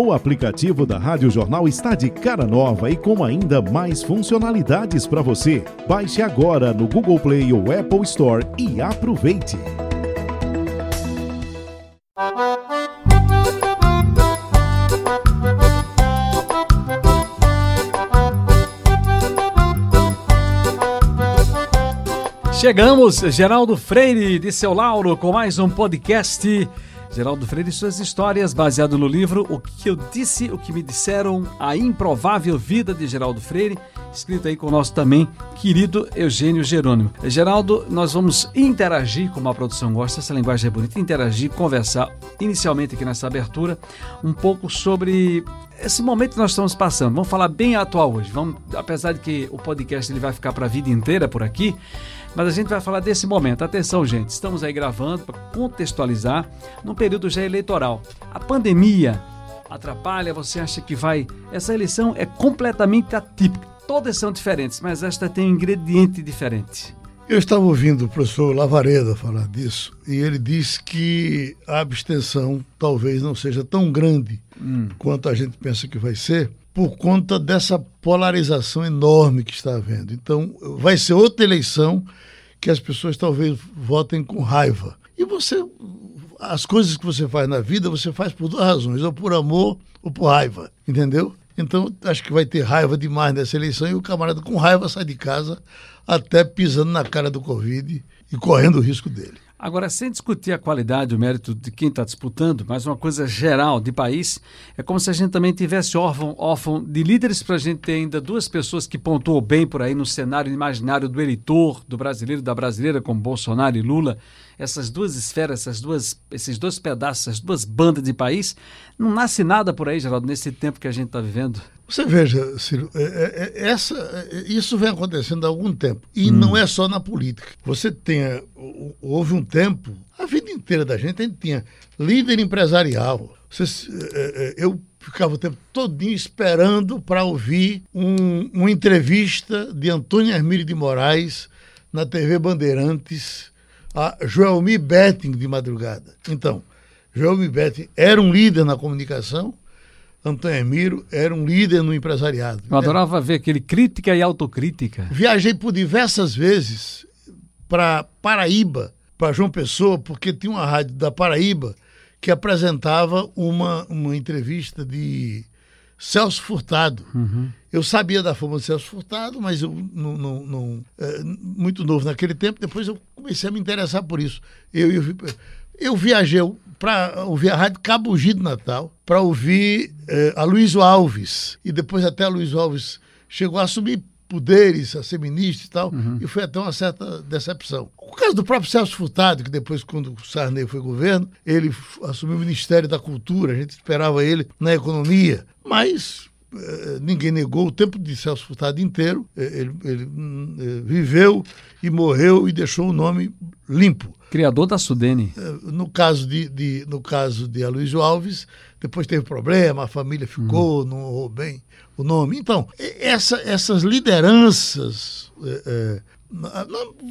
O aplicativo da Rádio Jornal está de cara nova e com ainda mais funcionalidades para você. Baixe agora no Google Play ou Apple Store e aproveite. Chegamos, Geraldo Freire, de seu Lauro, com mais um podcast. Geraldo Freire e suas histórias, baseado no livro O que eu disse, o que me disseram, a improvável vida de Geraldo Freire, escrito aí com o nosso também querido Eugênio Jerônimo. Geraldo, nós vamos interagir, como a produção gosta, essa linguagem é bonita, interagir, conversar inicialmente aqui nessa abertura um pouco sobre esse momento que nós estamos passando. Vamos falar bem atual hoje. Vamos, apesar de que o podcast ele vai ficar para a vida inteira por aqui, mas a gente vai falar desse momento. Atenção, gente, estamos aí gravando para contextualizar num período já eleitoral. A pandemia atrapalha, você acha que vai. Essa eleição é completamente atípica. Todas são diferentes, mas esta tem um ingrediente diferente. Eu estava ouvindo o professor Lavareda falar disso e ele disse que a abstenção talvez não seja tão grande hum. quanto a gente pensa que vai ser, por conta dessa polarização enorme que está havendo. Então, vai ser outra eleição que as pessoas talvez votem com raiva. E você, as coisas que você faz na vida, você faz por duas razões, ou por amor ou por raiva, entendeu? Então, acho que vai ter raiva demais nessa eleição e o camarada com raiva sai de casa até pisando na cara do Covid e correndo o risco dele. Agora, sem discutir a qualidade, o mérito de quem está disputando, mas uma coisa geral de país, é como se a gente também tivesse órfão, órfão de líderes para a gente ter ainda duas pessoas que pontuam bem por aí no cenário imaginário do eleitor, do brasileiro, da brasileira, como Bolsonaro e Lula. Essas duas esferas, essas duas, esses dois pedaços, essas duas bandas de país, não nasce nada por aí, Geraldo, nesse tempo que a gente está vivendo. Você veja, Ciro, é, é, é, essa, isso vem acontecendo há algum tempo. E hum. não é só na política. Você tem. Houve um tempo, a vida inteira da gente, a gente tinha líder empresarial. Você, eu ficava o tempo todinho esperando para ouvir um, uma entrevista de Antônio Hermílio de Moraes na TV Bandeirantes a Joelmi Betting de madrugada. Então, Joelmi Betting era um líder na comunicação Antônio Emiro era um líder no empresariado. Eu adorava ver aquele crítica e autocrítica. Viajei por diversas vezes para Paraíba, para João Pessoa, porque tinha uma rádio da Paraíba que apresentava uma, uma entrevista de Celso Furtado. Uhum. Eu sabia da fama de Celso Furtado, mas eu não, não, não é, muito novo naquele tempo. Depois eu comecei a me interessar por isso. Eu, eu, eu viajei para ouvir a Rádio Cabugi do Natal, para ouvir eh, a Luiz Alves. E depois até a Luiz Alves chegou a assumir poderes, a ser ministro e tal, uhum. e foi até uma certa decepção. O caso do próprio Celso Furtado, que depois, quando o Sarney foi governo, ele assumiu o Ministério da Cultura, a gente esperava ele na economia, mas ninguém negou o tempo de Celso Furtado inteiro, eh, ele, ele hum, eh, viveu e morreu e deixou o nome limpo. Criador da Sudene. No caso de, de, no caso de Aloysio Alves, depois teve problema, a família ficou, uhum. não honrou bem o nome. Então, essa, essas lideranças. É, é,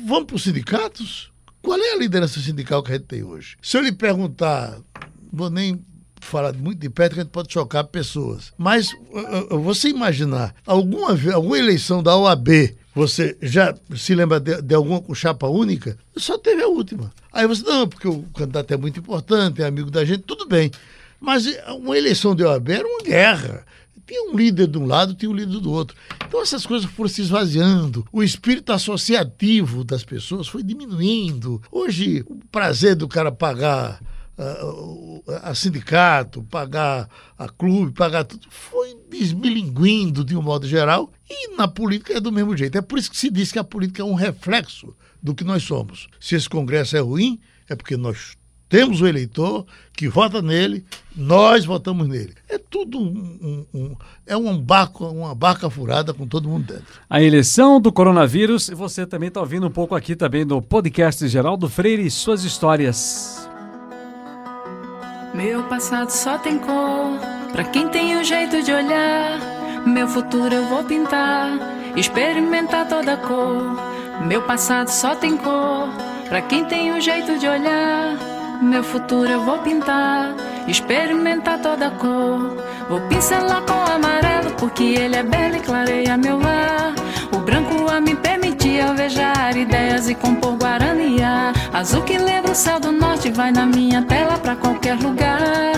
vamos para os sindicatos? Qual é a liderança sindical que a gente tem hoje? Se eu lhe perguntar, vou nem falar muito de perto que a gente pode chocar pessoas. Mas você imaginar alguma, alguma eleição da OAB você já se lembra de, de alguma com chapa única? Só teve a última. Aí você, não, porque o candidato é muito importante, é amigo da gente, tudo bem. Mas uma eleição de OAB era uma guerra. Tinha um líder de um lado, tinha um líder do outro. Então essas coisas foram se esvaziando. O espírito associativo das pessoas foi diminuindo. Hoje, o prazer do cara pagar a, sindicato, pagar a clube, pagar tudo, foi desmilinguindo de um modo geral e na política é do mesmo jeito. É por isso que se diz que a política é um reflexo do que nós somos. Se esse Congresso é ruim, é porque nós temos o eleitor que vota nele, nós votamos nele. É tudo um, um, um, é um barco, uma barca furada com todo mundo dentro. A eleição do coronavírus, e você também está ouvindo um pouco aqui também no podcast Geraldo Freire e suas histórias. Meu passado só tem cor para quem tem o jeito de olhar. Meu futuro eu vou pintar, experimentar toda cor. Meu passado só tem cor para quem tem o jeito de olhar. Meu futuro eu vou pintar, experimentar toda cor. Vou pincelar com amarelo, porque ele é belo e clareia meu lar. O branco a me permitir alvejar ideias e compor guaraniá. Azul que lembra o céu do norte, vai na minha tela pra qualquer lugar.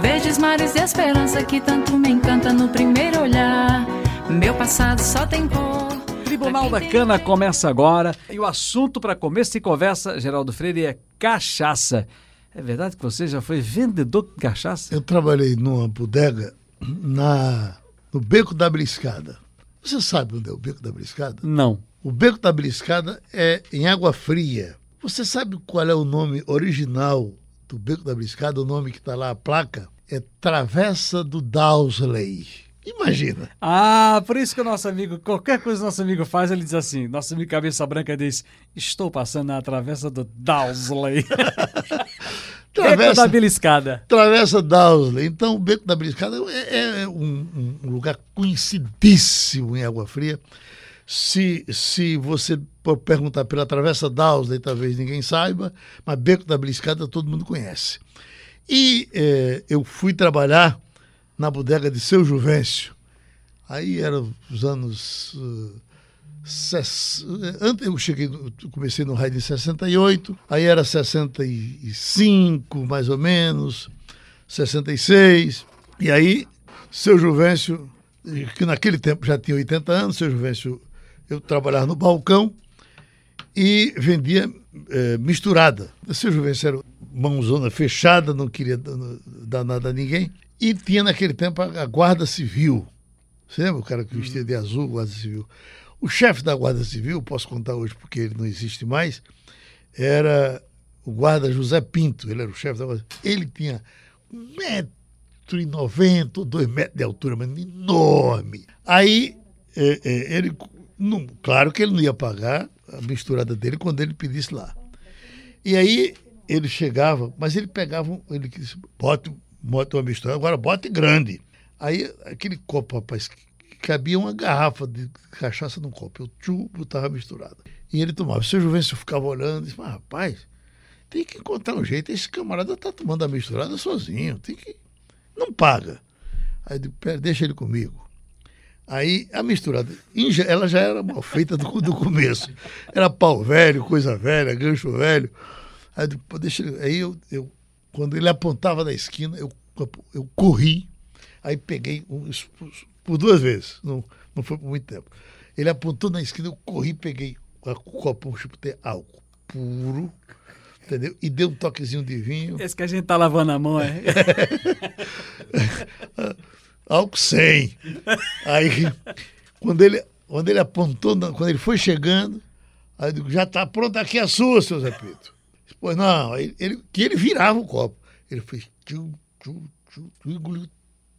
Verdes mares de esperança que tanto me encanta no primeiro olhar. Meu passado só tem cor. Tribunal da Cana começa agora e o assunto para começo de conversa, Geraldo Freire, é cachaça. É verdade que você já foi vendedor de cachaça? Eu trabalhei numa bodega na, no Beco da Briscada. Você sabe onde é o Beco da Briscada? Não. O Beco da Briscada é em Água Fria. Você sabe qual é o nome original do Beco da Briscada? O nome que está lá, a placa? É Travessa do Dowsley. Imagina. Ah, por isso que o nosso amigo, qualquer coisa que o nosso amigo faz, ele diz assim: nosso amigo Cabeça Branca diz: Estou passando na travessa do Dowsley. Beco da Beliscada. Travessa Dowsley. Então, o Beco da Beliscada é, é um, um, lugar conhecidíssimo em Água Fria. Se, se você perguntar pela Travessa Dowsley, talvez ninguém saiba, mas Beco da Beliscada todo mundo conhece. E é, eu fui trabalhar na bodega de seu Juvencio. Aí eram os anos. Uh, ses... Antes eu cheguei, comecei no raio em 68, aí era 65, mais ou menos, 66. E aí, seu Juvencio, que naquele tempo já tinha 80 anos, seu Juvencio, eu trabalhava no balcão e vendia é, misturada. Seu Juvencio era mãozona fechada, não queria dar nada a ninguém. E tinha naquele tempo a, Guarda Civil. Você lembra o cara que vestia de azul, Guarda Civil? O chefe da Guarda Civil, posso contar hoje porque ele não existe mais, era o guarda José Pinto. Ele era o chefe da Guarda Ele tinha um metro e noventa ou dois metros de altura, mas enorme. Aí, é, é, ele, não, claro que ele não ia pagar a misturada dele quando ele pedisse lá. E aí ele chegava, mas ele pegava, ele disse, bote bota uma mistura, agora bote grande. Aí aquele copo, rapaz, cabia uma garrafa de cachaça num copo. Eu tchu, botava misturada. E ele tomava. O seu Juvencio ficava olhando e disse, mas rapaz, tem que encontrar um jeito. Esse camarada tá tomando a misturada sozinho. Tem que. Não paga. Aí eu digo, deixa ele comigo. Aí a misturada, ela já era mal feita do, do começo. Era pau velho, coisa velha, gancho velho. Aí, deixa aí eu, eu quando ele apontava na esquina, eu, eu corri, aí peguei um, por duas vezes, não, não foi por muito tempo. Ele apontou na esquina, eu corri, peguei o copo, um chupetei álcool puro, entendeu? E deu um toquezinho de vinho. Esse que a gente tá lavando a mão, é? álcool 100. Aí, quando ele, quando ele apontou, quando ele foi chegando, aí eu digo, já está pronta aqui a sua, seu Zé Pedro. Pois não, ele, ele, que ele virava o copo. Ele fez tchu, tchu, tchu, tchu, engoliu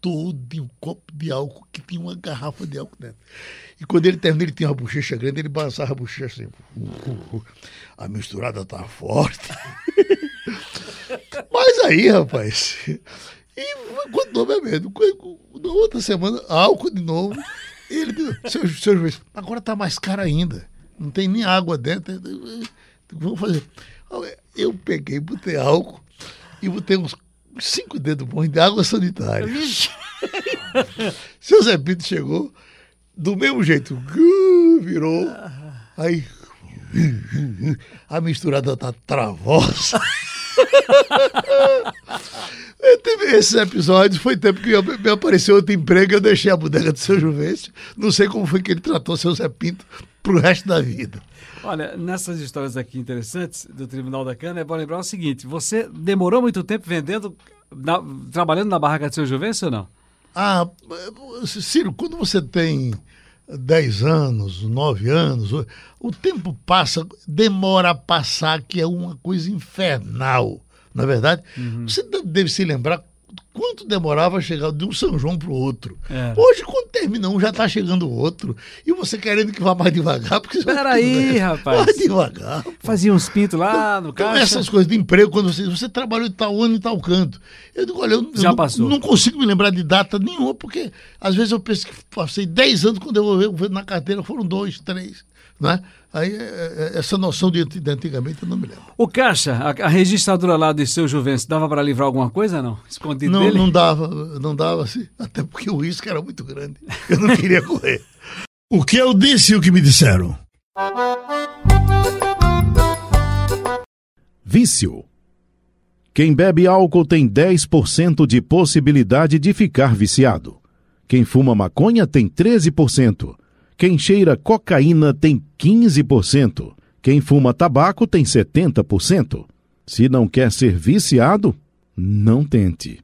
todo um copo de álcool que tinha uma garrafa de álcool dentro. E quando ele terminou, ele tinha uma bochecha grande, ele balançava a bochecha assim. A misturada tá forte. Mas aí, rapaz. E continuou bebendo. Na outra semana, álcool de novo. E ele seu, seu juiz, agora tá mais caro ainda. Não tem nem água dentro. Vamos fazer. Eu peguei, botei álcool e botei uns cinco dedos bons de água sanitária. Seu Zé Pinto chegou, do mesmo jeito, virou, aí a misturada tá travosa. Esses episódios foi tempo que me apareceu outro emprego, eu deixei a bodega do seu Juvencio. Não sei como foi que ele tratou seu Zé Pinto pro resto da vida. Olha, nessas histórias aqui interessantes do Tribunal da Cana, é bom lembrar o seguinte: você demorou muito tempo vendendo, na, trabalhando na barraca do seu Juvencio ou não? Ah, Ciro, quando você tem 10 anos, 9 anos, o tempo passa, demora a passar, que é uma coisa infernal. Na é verdade, uhum. você deve se lembrar quanto demorava chegar de um São João para o outro. É. Hoje, quando termina um, já está chegando o outro. E você querendo que vá mais devagar, porque você Peraí, rapaz. Mais devagar. Pô. Fazia uns pintos lá no então, essas coisas de emprego, quando você, você trabalhou em tal ano e tal canto. Eu digo, olha, eu, já eu passou. Não, não, consigo me lembrar de data nenhuma, porque às vezes eu penso que passei 10 anos, quando eu vou ver na carteira foram dois, três. Né? Aí, é, é, essa noção de, de antigamente eu não me lembro. O Caixa, a, a registradora lá de seu Juventus, dava para livrar alguma coisa não? Escondido não, dele? Não dava, não dava assim. Até porque o risco era muito grande. Eu não queria correr. o que eu disse e o que me disseram? Vício. Quem bebe álcool tem 10% de possibilidade de ficar viciado. Quem fuma maconha tem 13%. Quem cheira cocaína tem 15%. Quem fuma tabaco tem 70%. Se não quer ser viciado, não tente.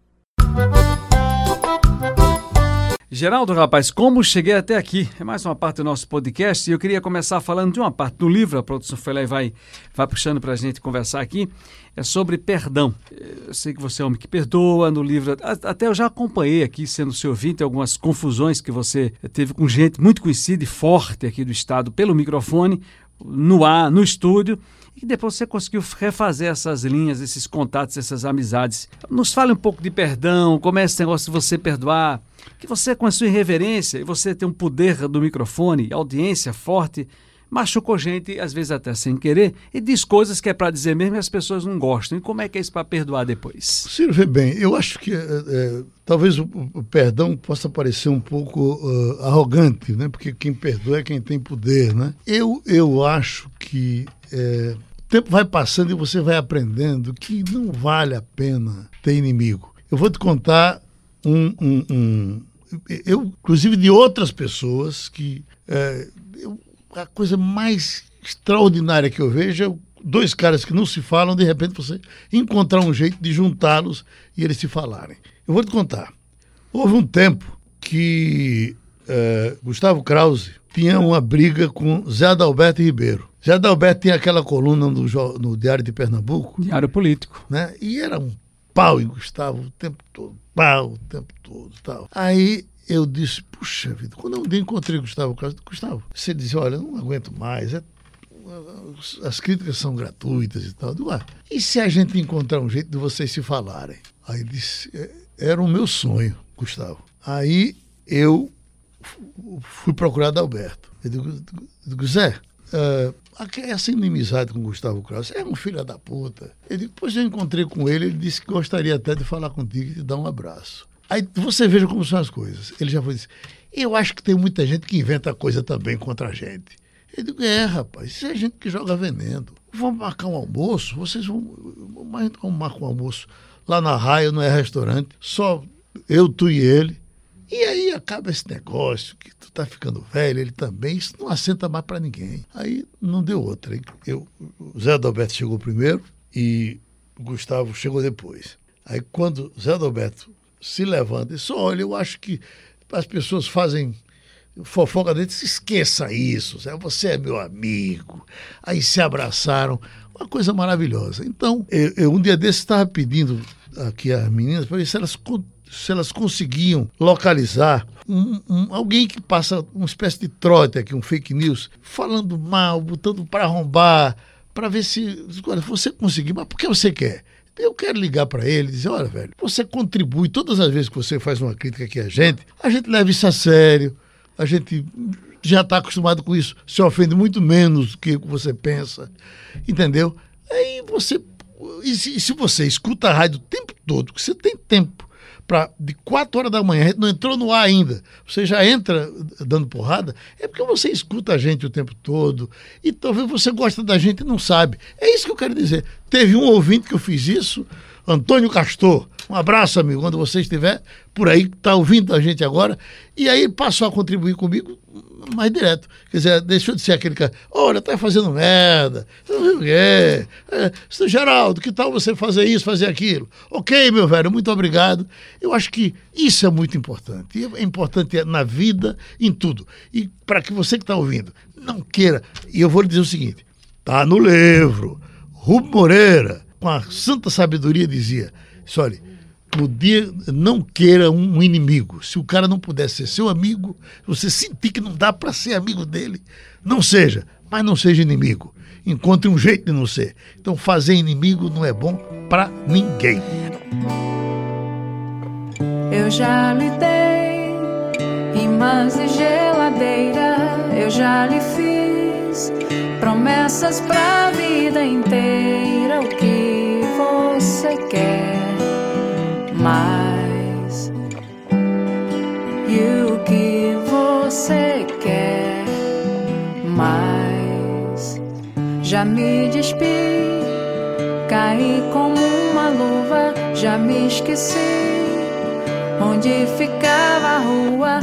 Geraldo, rapaz, como cheguei até aqui? É mais uma parte do nosso podcast e eu queria começar falando de uma parte do livro, a produção foi lá e vai, vai puxando para a gente conversar aqui, é sobre perdão. Eu sei que você é homem que perdoa, no livro, até eu já acompanhei aqui, sendo seu ouvinte, algumas confusões que você teve com gente muito conhecida e forte aqui do estado pelo microfone, no ar, no estúdio, e depois você conseguiu refazer essas linhas, esses contatos, essas amizades. Nos fale um pouco de perdão, como é esse negócio de você perdoar, que você com a sua irreverência e você tem um poder do microfone, audiência forte, machucou gente, às vezes até sem querer, e diz coisas que é para dizer mesmo e as pessoas não gostam. E como é que é isso para perdoar depois? Ciro, vê bem, eu acho que é, é, talvez o, o, perdão possa parecer um pouco uh, arrogante, né? porque quem perdoa é quem tem poder. Né? Eu, eu acho que é, tempo vai passando e você vai aprendendo que não vale a pena ter inimigo. Eu vou te contar um, um, um eu, inclusive de outras pessoas que é, eu, a coisa mais extraordinária que eu vejo é dois caras que não se falam, de repente você encontrar um jeito de juntá-los e eles se falarem. Eu vou te contar. Houve um tempo que é, Gustavo Krause tinha uma briga com Zé Adalberto Ribeiro. Zé Adalberto tinha aquela coluna no, no Diário de Pernambuco. Diário Político. Né? E era um pau em Gustavo o tempo todo, pau o tempo todo tal. Aí eu disse, puxa vida, quando eu encontrei Gustavo Krause, Gustavo, você disse, olha, eu não aguento mais, é, as críticas são gratuitas e tal. Digo, ah, e se a gente encontrar um jeito de vocês se falarem? Aí disse, é, era o meu sonho, Gustavo. Aí eu fui procurar Alberto. Eu digo, digo Zé, uh, essa inimizade com Gustavo Krause é um filho da puta. Ele, depois eu encontrei com ele, ele disse que gostaria até de falar contigo e te dar um abraço. Aí você veja como são as coisas. Ele já foi dizer, eu acho que tem muita gente que inventa coisa também contra a gente. Eu digo, é, rapaz, isso é gente que joga veneno. Vamos marcar um almoço, vocês vão. Mas vamos marcar um almoço lá na raia, não é restaurante, só eu, tu e ele. E aí acaba esse negócio que tu tá ficando velho, ele também, isso não assenta mais para ninguém. Aí não deu outra. Hein? Eu, o Zé Adalberto chegou primeiro e o Gustavo chegou depois. Aí quando o Zé Adalberto se levanta e disse, olha, eu acho que as pessoas fazem fofoca dele, se esqueça isso, você é meu amigo. Aí se abraçaram, uma coisa maravilhosa. Então, eu, eu um dia desse estava pedindo aqui às meninas para ver se elas se elas conseguiam localizar um, um, alguém que passa uma espécie de trote aqui, um fake news, falando mal, botando para arrombar, para ver se. Olha, você conseguir, mas por que você quer? Eu quero ligar para ele e dizer: olha, velho, você contribui todas as vezes que você faz uma crítica aqui a gente, a gente leva isso a sério, a gente já está acostumado com isso, se ofende muito menos do que você pensa, entendeu? Aí você. E se, e se você escuta a rádio o tempo todo, que você tem tempo para de 4 horas da manhã, a gente não entrou no ar ainda, você já entra dando porrada, é porque você escuta a gente o tempo todo e talvez você gosta da gente e não sabe. É isso que eu quero dizer. Teve um ouvinte que eu fiz isso, Antônio Castor. Um abraço, amigo, quando você estiver por aí, está ouvindo a gente agora. E aí passou a contribuir comigo mais direto. Quer dizer, deixou de ser aquele cara, olha, tá fazendo merda, não sei o quê. É, Geraldo, que tal você fazer isso, fazer aquilo? Ok, meu velho, muito obrigado. Eu acho que isso é muito importante. É importante na vida, em tudo. E para que você que está ouvindo, não queira. E eu vou lhe dizer o seguinte: tá no livro. Rubem Moreira com a santa sabedoria, dizia: olha, no dia não queira um inimigo. Se o cara não puder ser seu amigo, você sentir que não dá para ser amigo dele, não seja, mas não seja inimigo. Encontre um jeito de não ser. Então fazer inimigo não é bom para ninguém. Eu já lhe dei imãs e geladeira, eu já lhe fiz. Promessas pra vida inteira, Já me despi, caí como uma luva, já me esqueci onde ficava a rua,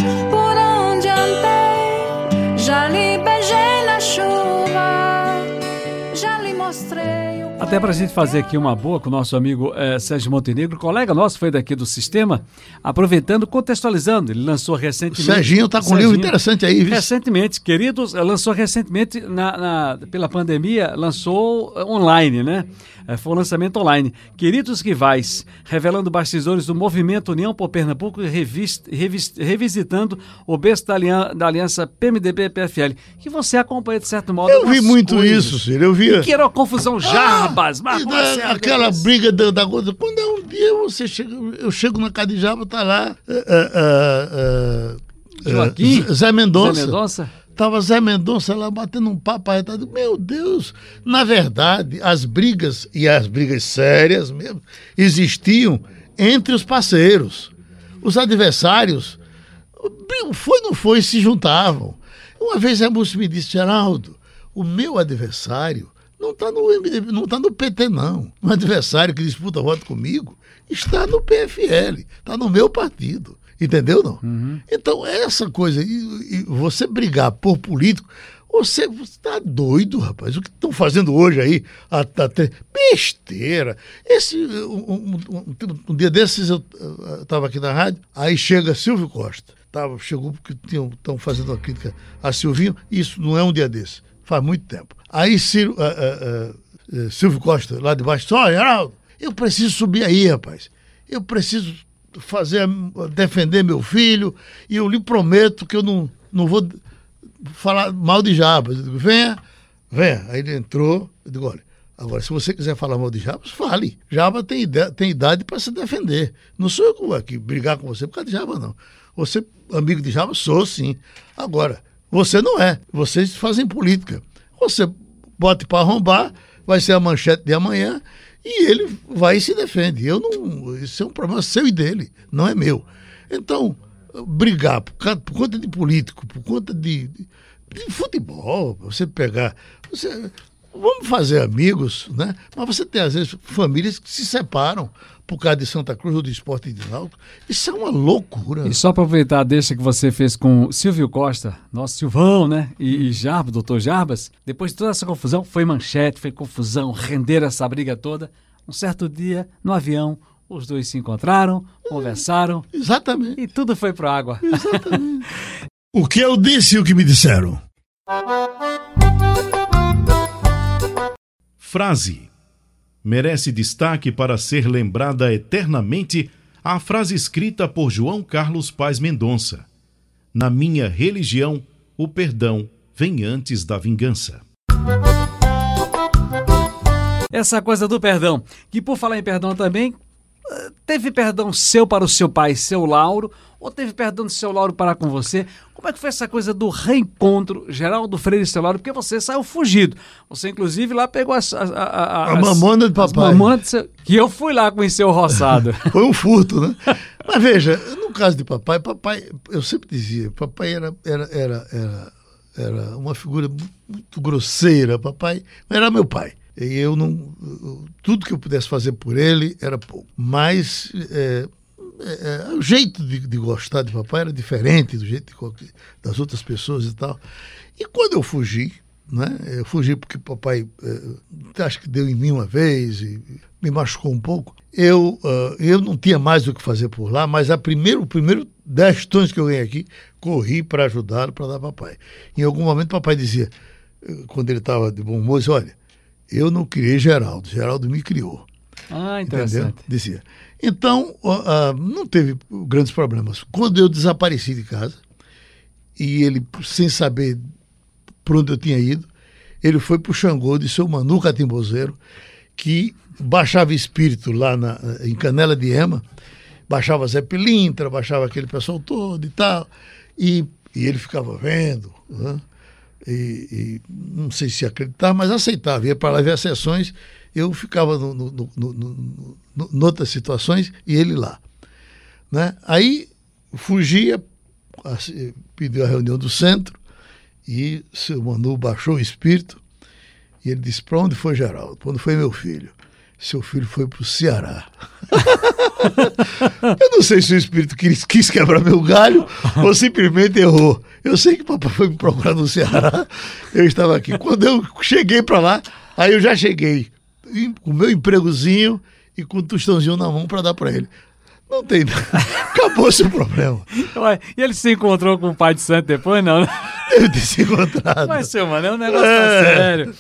Até para a gente fazer aqui uma boa com o nosso amigo eh, Sérgio Montenegro, colega nosso, foi daqui do sistema, aproveitando, contextualizando. Ele lançou O recentemente. Serginho tá com um livro Serginho, interessante aí, viu? Recentemente, queridos, eh, lançou recentemente, na, na- pela pandemia, lançou online, né? Eh, Foi um lançamento online. Queridos Rivais, revelando bastidores do movimento União por Pernambuco e revis- revis- revisitando o berço da, alian- da aliança PMDB-PFL, que você acompanha, de certo modo, Eu vi muito coisas. isso, Ciro. Eu vi. Que era uma confusão jarbas, Ah, mas da- aquela briga da, da coisa. Quando é um dia você chega, eu chego na casa de Jaba, tá lá. eh, eh, eh, Joaquim? Zé Mendonça. Zé Mendonça? Tava Zé Mendonça lá batendo um papo arretado. Meu Deus! Na verdade, as brigas, e as brigas sérias mesmo, existiam entre os parceiros. Os adversários, foi não foi, se juntavam. Uma vez a Múcio me disse, Geraldo, o meu adversário não está no MDB, não está no PT, não. O adversário que disputa voto comigo está no PFL, está no meu partido. Entendeu, não? Então, essa coisa, e, e você brigar por político, você está doido, rapaz. O que estão fazendo hoje aí? Até besteira. Esse, um, um- um- um dia desses eu estava aqui na rádio, aí chega Silvio Costa. Tava, chegou porque estão fazendo uma crítica a Silvinho. Isso não é um dia desse, faz muito tempo. Aí Ciro, ah, ah, eh, Silvio Costa, lá de baixo, só, Geraldo, eu preciso subir aí, rapaz. Eu preciso fazer, defender meu filho e eu lhe prometo que eu não, não vou falar mal de Jabas. Eu digo, venha, venha. Aí ele entrou, eu digo, olha, agora se você quiser falar mal de Jabas, fale. Jabas tem, tem idade para se defender. Não sou eu que aqui brigar com você por causa de Jabas, não. Você, amigo de Jabas, sou sim. Agora, você não é. Vocês fazem política. Você bote para arrombar, vai ser a manchete de amanhã e ele vai e se defende. Eu não. Isso é um problema seu e dele, não é meu. Então, brigar por, ca- por conta de político, por conta de, de- de futebol, você pegar. Você, vamos fazer amigos, né? Mas você tem, às vezes, famílias que se separam por causa de Santa Cruz ou do esporte de Náutico. Isso é uma loucura. E só aproveitar a deixa que você fez com Silvio Costa, nosso Silvão, né? E, e Jarbas, doutor Jarbas, depois de toda essa confusão, foi manchete, foi confusão, renderam essa briga toda. Um certo dia, no avião, os dois se encontraram, conversaram Exatamente. e tudo foi pro água. O que eu disse e o que me disseram. Frase. Merece destaque para ser lembrada eternamente a frase escrita por João Carlos Paz Mendonça. Na minha religião, o perdão vem antes da vingança. Essa coisa do perdão, que por falar em perdão também, teve perdão seu para o seu pai, seu Lauro, ou teve perdão do seu Lauro para com você? Como é que foi essa coisa do reencontro, Geraldo Freire e seu Lauro? Porque você saiu fugido. Você, inclusive, lá pegou as, a, a, A mamona as papai. do seu- que eu fui lá conhecer o roçado. Foi um furto, né? Mas veja, no caso de papai, papai, eu sempre dizia, papai era, era, era, era, era uma figura mu- muito grosseira, papai era meu pai. Eu não. Tudo que eu pudesse fazer por ele era pouco. Mas é, é, é, o jeito de, de gostar de papai era diferente do jeito de das outras pessoas e tal. E quando eu fugi, né? Eu fugi porque papai eh, acho que deu em mim uma vez e me machucou um pouco. Eu, ah, eu não tinha mais o que fazer por lá, mas a primeiro, o primeiro 10 tons que eu ganhei aqui, corri para ajudá-lo, para dar papai. Em algum momento, papai dizia, quando ele estava de bom humor, olha, eu não criei Geraldo, Geraldo me criou. ah, Entendeu? interessante. Dizia. Então, ó, ah, não teve grandes problemas. Quando eu desapareci de casa, e ele, sem saber por onde eu tinha ido, ele foi para o Xangô de seu Manu Catimbozeiro, que baixava espírito lá na, em Canela de Ema, baixava Zé Pilintra, baixava aquele pessoal todo e tal, e, e ele ficava vendo, né? E, e não sei se acreditava, mas aceitava. Ia para lá ver as sessões, eu ficava no, no, no, no, no, no outras situações e ele lá. Né? Aí fugia, assim, pediu a reunião do centro e seu Manu baixou o espírito e ele disse: Para onde foi Geraldo? Para onde foi meu filho? Seu filho foi para o Ceará. eu não sei se o espírito quis, quis quebrar meu galho ou simplesmente errou. Eu sei que o papai foi me procurar no Ceará, eu estava aqui. Quando eu cheguei para lá, aí eu já cheguei com o meu empregozinho e com o tostãozinho na mão para dar para ele. Não tem. Acabou-se o problema. Ué, e ele se encontrou com o pai de santo depois, não? Deve ter se encontrado. Mas, seu mano, é um negócio É. sério.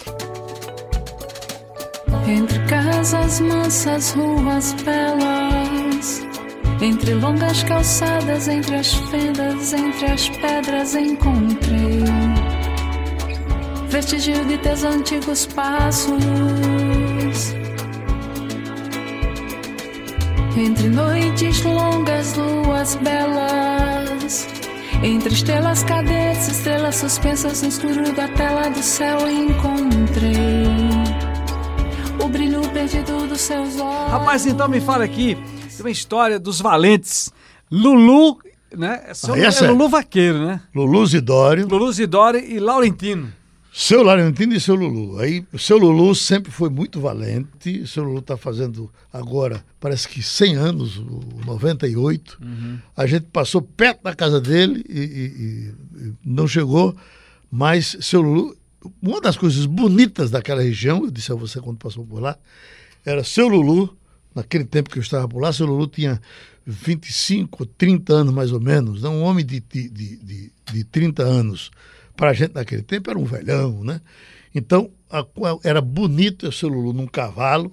Entre casas mansas, ruas belas, entre longas calçadas, entre as fendas, entre as pedras encontrei vestígio de teus antigos passos. Entre noites longas, luas belas, entre estrelas cadentes, estrelas suspensas no escuro da tela do céu encontrei o brilho perdido dos seus olhos. Rapaz, então me fala aqui de uma história dos valentes. Lulu, né? Seu Ah, é é. Lulu Vaqueiro, né? Lulu Zidório, Lulu Zidori e Laurentino. seu Laurentino e seu Lulu. Aí, o seu Lulu sempre foi muito valente. O seu Lulu está fazendo agora, parece que 100 anos, o 98. A gente passou perto da casa dele e, e- e não chegou. Mas seu Lulu, uma das coisas bonitas daquela região, eu disse a você quando passou por lá, era seu Lulu, naquele tempo que eu estava por lá, seu Lulu tinha 25, 30 anos mais ou menos, né? um homem de, de, de, de, de 30 anos. Para a gente naquele tempo era um velhão, né? Então a- era bonito o seu Lulu num cavalo,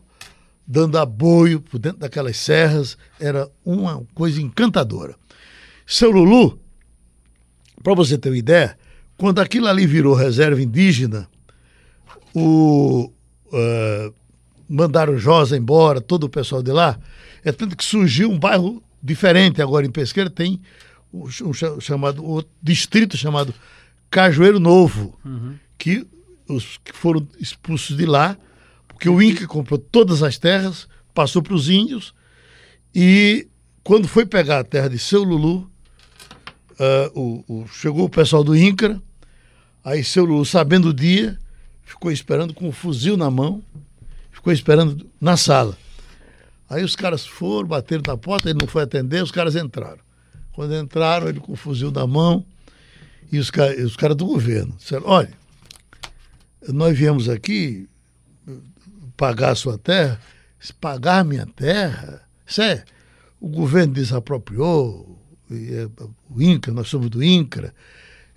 dando aboio por dentro daquelas serras, era uma coisa encantadora. Seu Lulu, para você ter uma ideia, quando aquilo ali virou reserva indígena, o, eh, mandaram Josa embora, todo o pessoal de lá. É tanto que surgiu um bairro diferente agora em Pesqueira, tem um, ch- um cha- chamado, outro distrito chamado Cajueiro Novo, que os que foram expulsos de lá, porque o Inca comprou todas as terras, passou para os índios, e quando foi pegar a terra de seu Lulu, ah, o- o- chegou o pessoal do INCRA, aí seu Lulu, sabendo o dia, ficou esperando com o fuzil na mão, ficou esperando na sala. Aí os caras foram, bateram na porta, ele não foi atender, os caras entraram. Quando entraram, ele com o fuzil na mão, e os, os caras do governo disseram, olha, nós viemos aqui pagar a sua terra, Se pagar minha terra, isso é, o governo desapropriou, o INCRA, nós somos do INCRA.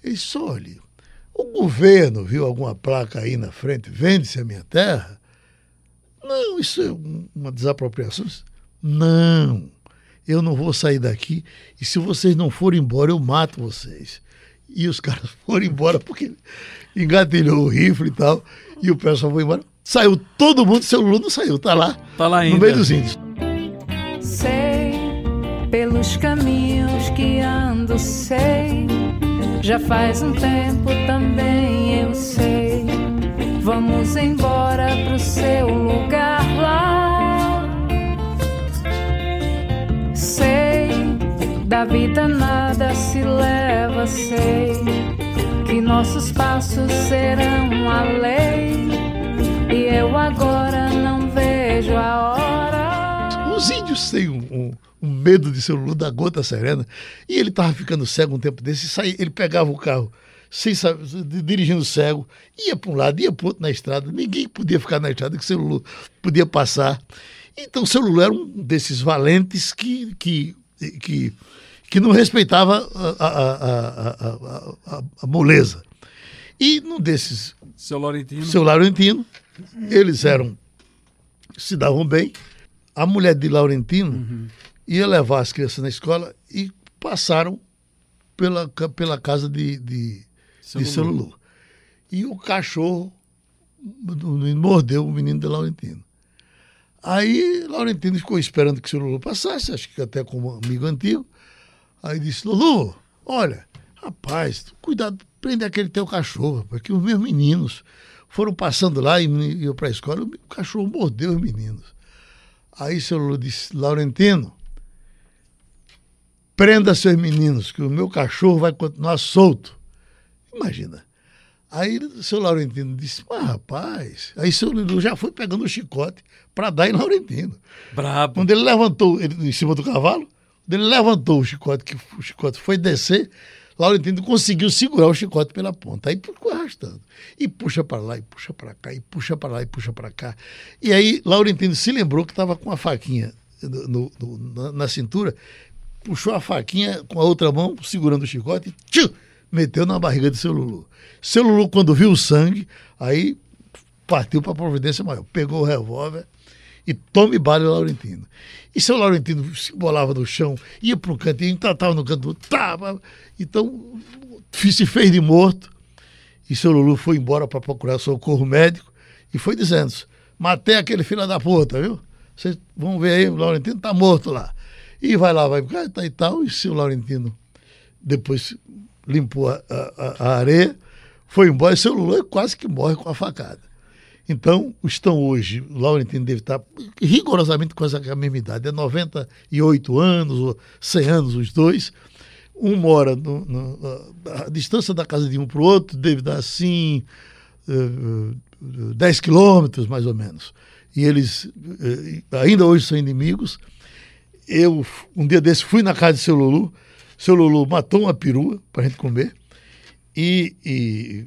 Ele disse, olha, o governo viu alguma placa aí na frente, vende-se a minha terra? Não, isso é um- uma desapropriação. Não, eu não vou sair daqui e se vocês não forem embora, eu mato vocês. E os caras foram embora porque engatilhou o rifle e tal, e o pessoal foi embora. Saiu todo mundo, seu Lula não saiu, tá lá. Tá lá ainda. No meio dos índios. Sei pelos caminhos que ando, sei. Já faz um tempo também eu sei. Vamos embora pro seu lugar lá. Sei, da vida nada se leva, sei. Que nossos passos serão a lei. E eu agora não vejo a hora. Os índios têm um, um- um medo de seu Lula da gota serena. E ele estava ficando cego um tempo desse. Saía, ele pegava o carro sem saber, di- dirigindo cego, ia para um lado, ia para outro na estrada. Ninguém podia ficar na estrada que seu Lula podia passar. Então, seu Lula era um desses valentes que, que, que, que não respeitava a, a, a, a, a, a- a moleza. E num desses Seu Laurentino. seu Laurentino, eles eram, se davam bem. A mulher de Laurentino ia levar as crianças na escola e passaram pela, pela casa de, de, Seu de. E o cachorro mordeu o menino de Laurentino. Aí Laurentino ficou esperando que o seu Lulu passasse, acho que até como amigo antigo. Aí disse, Lulu, olha, Rapaz, cuidado, prende aquele teu cachorro, porque os meus meninos foram passando lá e iam para a escola, o cachorro mordeu os meninos. Aí seu Lulu disse, Laurentino, prenda seus meninos, que o meu cachorro vai continuar solto. Imagina. Aí o seu Laurentino disse, mas rapaz, aí seu Lulu já foi pegando o chicote para dar em Laurentino. Brabo. Quando ele levantou ele, em cima do cavalo, quando ele levantou o chicote, que o chicote foi descer, Laurentino conseguiu segurar o chicote pela ponta. Aí ficou arrastando. E puxa para lá, e puxa para cá, e puxa para lá, e puxa para cá. E aí Laurentino se lembrou que estava com a faquinha no, no, na, na, cintura, puxou a faquinha com a outra mão, segurando o chicote, tchum, meteu na barriga de seu Lulu. Seu Lulu, quando viu o sangue, aí partiu para a providência maior. Pegou o revólver e tome bala Laurentino. E seu Laurentino se bolava no chão, ia para o cantinho, estava no canto, tava. Então, se fez de morto. E seu Lulu foi embora para procurar socorro médico e foi dizendo: matei aquele filho da puta, viu? Vocês vão ver aí, o Laurentino está morto lá. E vai lá, vai cá tá e tal. E seu Laurentino depois limpou a, a, a areia, foi embora e seu Lulu quase que morre com a facada. Então, estão hoje, o Laurentino deve estar rigorosamente com essa mesma idade, é 98 anos, ou 100 anos os dois. Um mora no, no, a distância da casa de um para o outro deve dar assim uh, uh, 10 quilômetros, mais ou menos. E eles uh, ainda hoje são inimigos. Eu, um dia desse, fui na casa de seu Lulu. Seu Lulu matou uma perua para a gente comer. E, e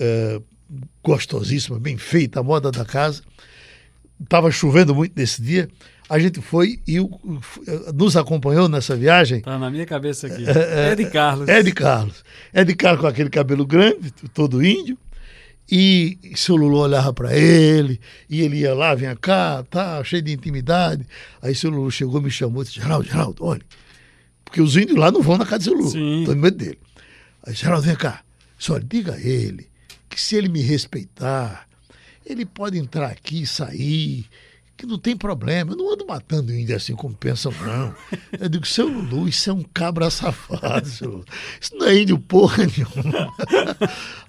uh, gostosíssima, bem feita, a moda da casa. Estava chovendo muito nesse dia. A gente foi e o, nos acompanhou nessa viagem. Tá na minha cabeça aqui. É, é, Ed Carlos. Ed Carlos. Ed Carlos com aquele cabelo grande, todo índio. E seu Lulu olhava para ele, e ele ia lá, vinha cá, tá, cheio de intimidade. Aí seu Lulu chegou, me chamou e disse: Geraldo, Geraldo, olha. Porque os índios lá não vão na casa de seu Lulu. Tô medo dele. Aí, Geraldo, vem cá. Só diga a ele que se ele me respeitar, ele pode entrar aqui e sair, que não tem problema. Eu não ando matando índio assim como pensam, não. Eu digo, seu Lulu, isso é um cabra safado, Lulu. Isso não é índio porra nenhuma.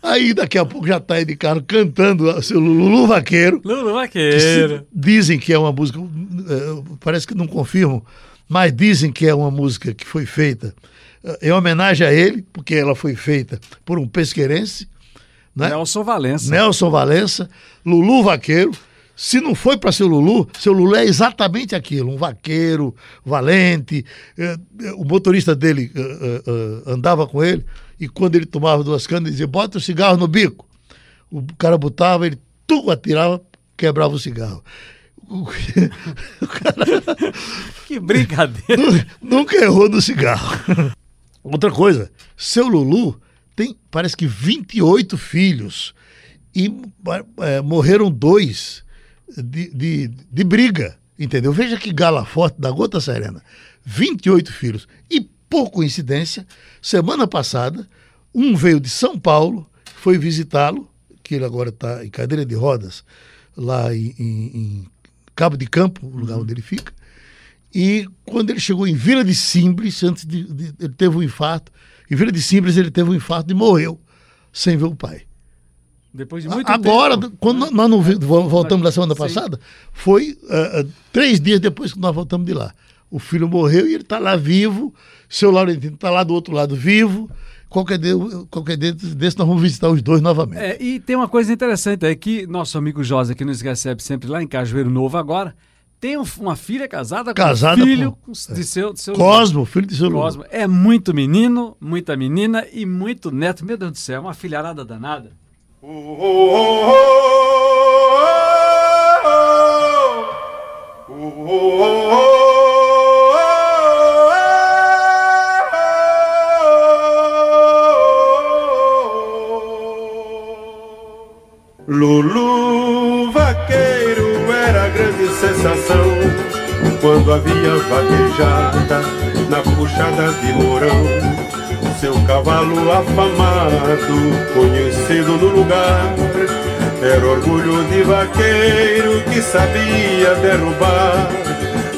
Aí daqui a pouco já tá aí de carro cantando seu Lulu Vaqueiro. Lulu Vaqueiro. dizem que é uma música, eh, parece que não confirmam, mas dizem que é uma música que foi feita eh, em homenagem a ele, porque ela foi feita por um pesqueirense né? Nelson Valença. Nelson Valença, Lulu Vaqueiro. Se não foi para ser Lulu, seu Lulu é exatamente aquilo: um vaqueiro, valente. Eh, eh, o motorista dele eh, andava com ele e quando ele tomava duas canas, ele dizia: bota o cigarro no bico. O cara botava, ele tu atirava, quebrava o cigarro. O cara... que brincadeira! Nunca errou no cigarro. Outra coisa, seu Lulu tem, parece que 28 filhos e é, morreram dois de, de, de, briga, entendeu? Veja que gala forte da Gota Serena. 28 filhos. E, por coincidência, semana passada, um veio de São Paulo, foi visitá-lo, que ele agora está em cadeira de rodas, lá em, em, Cabo de Campo, o lugar onde ele fica. E quando ele chegou em Vila de Simples, antes de, de ele teve um infarto, em Vila de Simples ele teve um infarto e morreu sem ver o pai. Depois de muito Agora, tempo. quando nós não voltamos da semana passada, foi uh, três dias depois que nós voltamos de lá. O filho morreu e ele está lá vivo, seu Laurentino está lá do outro lado vivo. Qualquer dia, qualquer dia desse nós vamos visitar os dois novamente. É, e tem uma coisa interessante aí que nosso amigo Josa, que nos recebe sempre lá em Cajueiro Novo agora, tem uma filha casada, casada com um filho com, de seu, de seu Cosmo, filho de seu Cosmo. É muito menino, muita menina e muito neto. Meu Deus do céu, uma filharada danada. Lulu vaqueiro era grande sensação quando havia vaquejada na puxada de Mourão. Seu cavalo afamado, conhecido no lugar, era orgulho de vaqueiro que sabia derrubar.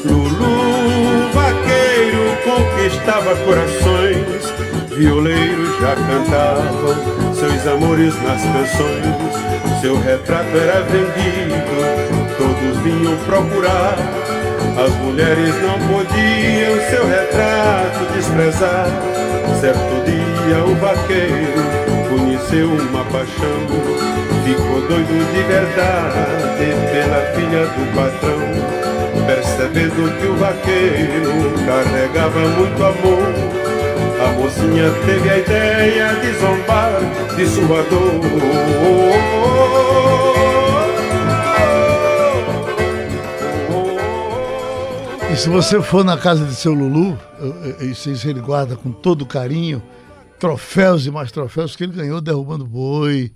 Lulu vaqueiro conquistava corações violeiros já cantavam seus amores nas canções. Seu retrato era vendido, todos vinham procurar. As mulheres não podiam seu retrato desprezar. Certo dia o vaqueiro conheceu uma paixão, ficou doido de verdade pela filha do patrão. Percebendo que o vaqueiro carregava muito amor, a mocinha teve a ideia de zombar de sua dor. E se você for na casa de seu Lulu, isso ele guarda com todo carinho, troféus e mais troféus que ele ganhou derrubando boi,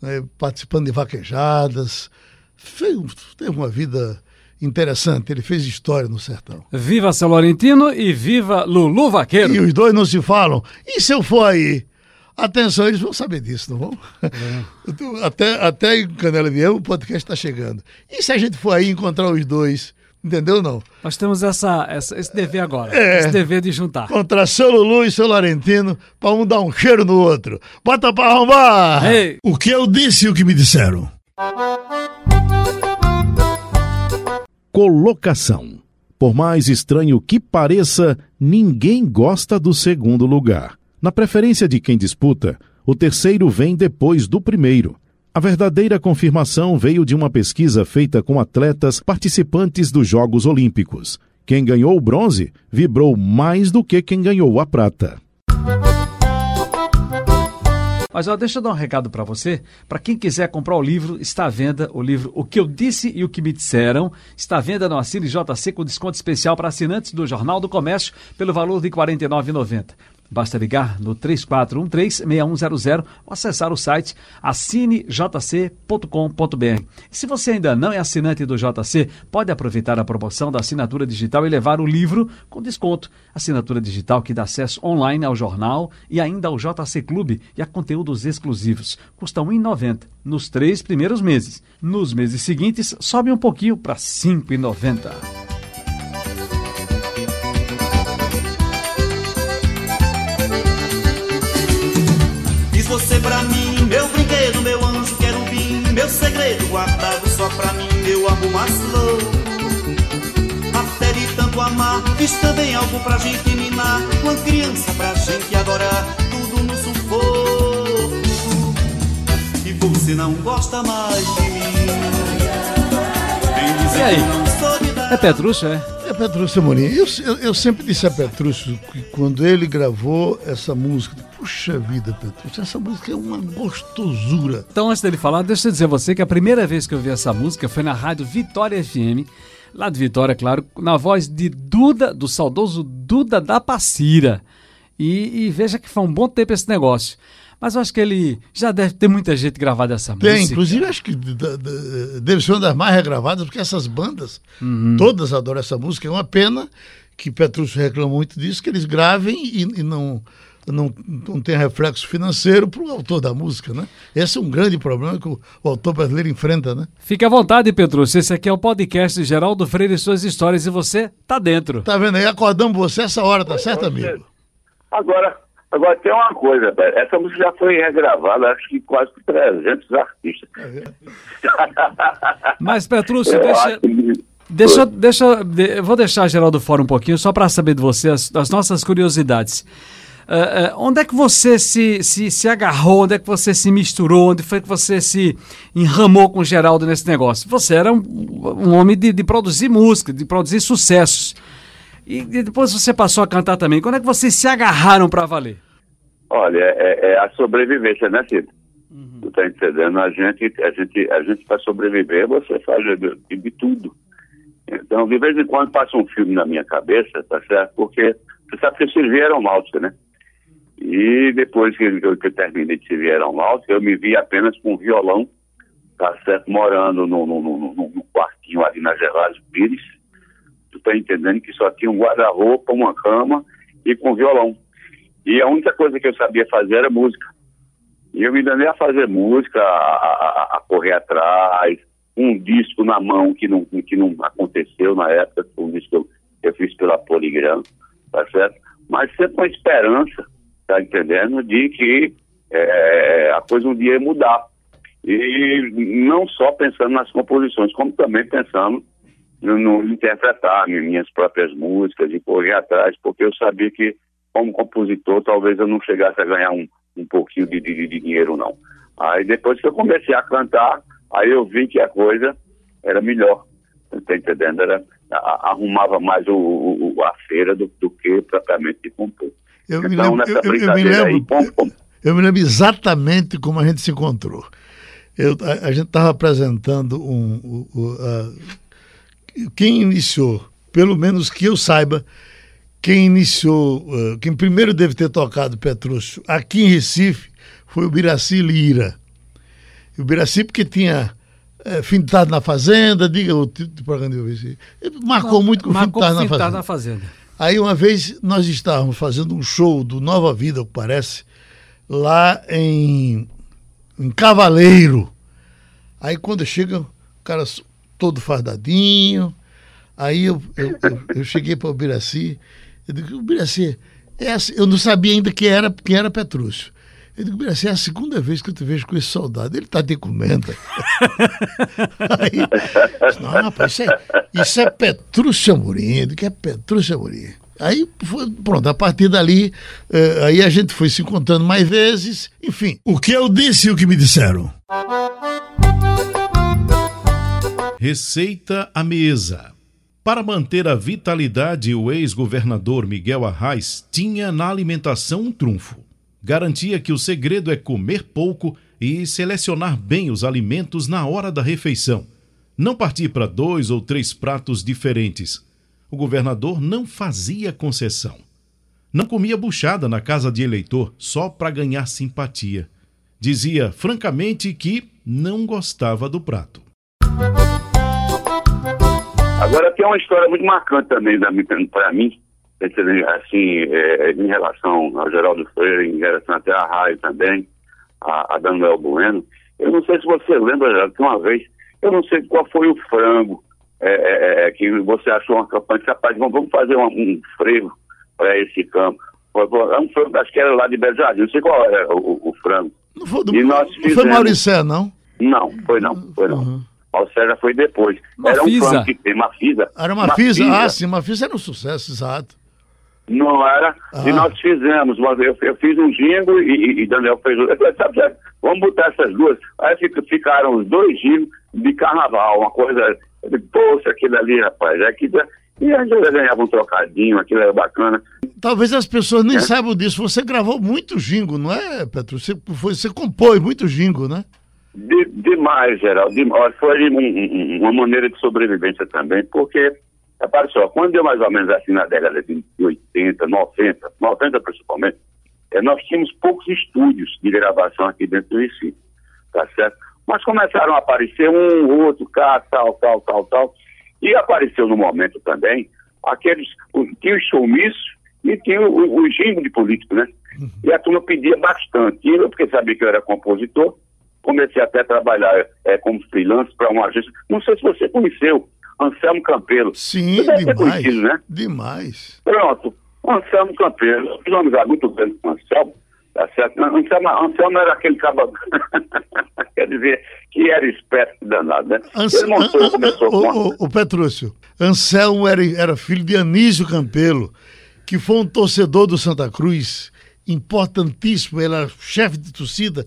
né, participando de vaquejadas. Fez, teve uma vida interessante, ele fez história no sertão. Viva São Laurentino e viva Lulu Vaqueiro. E os dois não se falam. E se eu for aí? Atenção, eles vão saber disso, não vão? É. até, até em Canela Vião o podcast está chegando. E se a gente for aí encontrar os dois? Entendeu não? Nós temos essa, essa, esse dever agora. É, esse dever de juntar. Contra seu Lulu e seu Laurentino, para um dar um cheiro no outro. Bota para arrombar! Ei. O que eu disse e o que me disseram. Colocação. Por mais estranho que pareça, ninguém gosta do segundo lugar. Na preferência de quem disputa, o terceiro vem depois do primeiro. A verdadeira confirmação veio de uma pesquisa feita com atletas participantes dos Jogos Olímpicos. Quem ganhou o bronze vibrou mais do que quem ganhou a prata. Mas ó, deixa eu dar um recado para você. Para quem quiser comprar o livro, está à venda o livro O que eu disse e o que me disseram. Está à venda no Assine JC com desconto especial para assinantes do Jornal do Comércio pelo valor de R$ 49,90. Basta ligar no 3413-6100 ou acessar o site assinejc.com.br. Se você ainda não é assinante do JC, pode aproveitar a promoção da assinatura digital e levar o livro com desconto. Assinatura digital que dá acesso online ao jornal e ainda ao JC Clube e a conteúdos exclusivos. Custa R$ 1,90 nos três primeiros meses. Nos meses seguintes, sobe um pouquinho para R$ 5,90. Você pra mim, meu brinquedo, meu anjo querubim, meu segredo guardado só pra mim, meu amor mais louco. Até de tanto amar, fiz também algo pra gente minar, uma criança pra gente adorar, tudo no sufoco. E você não gosta mais de mim. e aí? É Petrúcio, é? Petrúcio Amorim. Eu, eu, eu, sempre disse a Petrúcio que quando ele gravou essa música, puxa vida, Petrúcio, essa música é uma gostosura. Então, antes dele falar, deixa eu dizer a você que a primeira vez que eu vi essa música foi na rádio Vitória FM, lá de Vitória, claro, na voz de Duda, do saudoso Duda da Passira. E, e veja que foi um bom tempo esse negócio. Mas eu acho que ele já deve ter muita gente gravada essa música. Tem, inclusive acho que deve ser uma das mais regravadas, porque essas bandas, uhum. todas adoram essa música. É uma pena que Petrúcio reclama muito disso, que eles gravem e, e não, não, não tem reflexo financeiro para o autor da música, né? Esse é um grande problema que o, o autor brasileiro enfrenta, né? Fique à vontade, Petrúcio. Esse aqui é o podcast Geraldo Freire e suas histórias e você tá dentro. Tá vendo aí? Acordamos você essa hora, tá certo, amigo? Agora, Agora tem uma coisa, essa música já foi regravada, acho que quase 300 artistas. Mas, Petrúcio, deixa, deixa, deixa, eu vou deixar Geraldo fora um pouquinho, só para saber de você as, as nossas curiosidades. Uh, uh, onde é que você se, se, se agarrou, onde é que você se misturou, onde foi que você se enramou com o Geraldo nesse negócio? Você era um, um homem de, de produzir música, de produzir sucessos. E depois você passou a cantar também. Quando é que vocês se agarraram para valer? Olha, é, é, a sobrevivência, né, Cid? Uhum. Tu tá entendendo? A gente, a gente, a gente para sobreviver, você faz de, de, tudo. Então, de vez em quando passa um filme na minha cabeça, tá certo? Porque você sabe que Silvia Aeronáutica, né? E depois que eu, que eu terminei de Silvia Aeronáutica, eu me vi apenas com um violão, tá certo? Morando no, no, no, no quartinho ali na Gervásio Pires. Tu tá entendendo que só tinha um guarda-roupa, uma cama e com violão. E a única coisa que eu sabia fazer era música. E eu me danei a fazer música, a, a, a, correr atrás, um disco na mão que não, que não aconteceu na época, um disco que eu, fiz pela Poligram, tá certo? Mas sempre com a esperança, tá entendendo? De que é, a coisa um dia ia mudar. E não só pensando nas composições, como também pensando no, no interpretar minhas próprias músicas e correr atrás, porque eu sabia que, como compositor, talvez eu não chegasse a ganhar um, um pouquinho de, de, de dinheiro, não. Aí depois que eu comecei a cantar, aí eu vi que a coisa era melhor. Tá entendendo? Era, a, arrumava mais o, o, a feira do, do que propriamente de compor. Eu então, me lembro, nessa eu, eu, me lembro, aí, como, como... eu me lembro exatamente como a gente se encontrou. Eu, a, a gente estava apresentando um, um, um quem iniciou, pelo menos que eu saiba, quem iniciou, uh, quem primeiro deve ter tocado Petrúcio aqui em Recife foi o Biraci Lira. E o Biraci porque tinha é, Fintado na Fazenda, diga o título do programa de. Ele marcou muito com marcou Fintado, na, Fazenda. na Fazenda. Aí uma vez nós estávamos fazendo um show do Nova Vida, o que parece, lá em, em Cavaleiro. Aí quando chega, o cara todo fardadinho. Aí eu, eu, eu, eu cheguei para o Biraci, eu digo, Biraci, é assim, eu não sabia ainda quem era, quem era Petrúcio. Eu digo, Biraci, é a segunda vez que eu te vejo com esse soldado. Ele está te comendo. Aí, não, rapaz, isso é, isso é Petrúcio Amorim. Eu digo, é Petrúcio Amorim. Aí, foi, pronto, a partir dali, eh, aí a gente foi se encontrando mais vezes. Enfim, o que eu disse e o que me disseram. Receita à mesa. Para manter a vitalidade, o ex-governador Miguel Arraes tinha na alimentação um trunfo. Garantia que o segredo é comer pouco e selecionar bem os alimentos na hora da refeição. Não partir para dois ou três pratos diferentes. O governador não fazia concessão. Não comia buchada na casa de eleitor só para ganhar simpatia. Dizia francamente que não gostava do prato. Agora tem uma história muito marcante também para mim, assim, é, em relação ao Geraldo Freire, em relação até a Raio também, a, a Daniel Bueno. Eu não sei se você lembra, Geraldo, que uma vez, eu não sei qual foi o frango é, é, é que você achou uma campanha capaz, vamos fazer um, um frevo para esse campo. É um frango, acho que era lá de Belo Jardim, não sei qual era o, o frango. Não foi, do, e nós fizemos... foi Mauricé, não? Não, foi não, foi não. Uhum. Seja, foi depois. Uma era um fisa. que tem uma fisa. Era uma, uma fisa? fisa? Ah, sim, uma fisa era um sucesso, exato. Não era. Ah. E nós fizemos. Uma vez eu, eu fiz um jingo e, e Daniel fez outro. Eu falei, sabe, sabe, vamos botar essas duas. Aí ficaram os dois jingos de carnaval, uma coisa. Poxa, aquilo ali, rapaz. É que, e a gente ganhava um trocadinho, aquilo era bacana. Talvez as pessoas nem é? saibam disso. Você gravou muito jingo, não é, Petro? Você, você compôs muito jingo, né? De, demais, Geraldo. Foi um, um, uma maneira de sobrevivência também, porque, repare só, quando deu mais ou menos assim na década de 80, 90, 90 principalmente, é, nós tínhamos poucos estúdios de gravação aqui dentro do Recife, tá certo? Mas começaram a aparecer um, outro, cá, tal, tal, tal, tal. E apareceu no momento também aqueles, tinha os showmícios e tinha o, o, o de político, né? Uhum. E a turma pedia bastante. E eu, porque sabia que eu era compositor, comecei até a trabalhar é, como freelance para uma agência. Não sei se você conheceu, Anselmo Campelo. Sim, demais. né? Demais. Pronto, Anselmo Campelo. Fiz uma amizade muito grande com o Anselmo. Tá certo? Anselmo, Anselmo era aquele cabo, quer dizer, que era esperto danado, né? Ele mostrou, começou o, com... o, o Petrúcio, Anselmo era, era filho de Anísio Campelo, que foi um torcedor do Santa Cruz, importantíssimo, ele era chefe de torcida,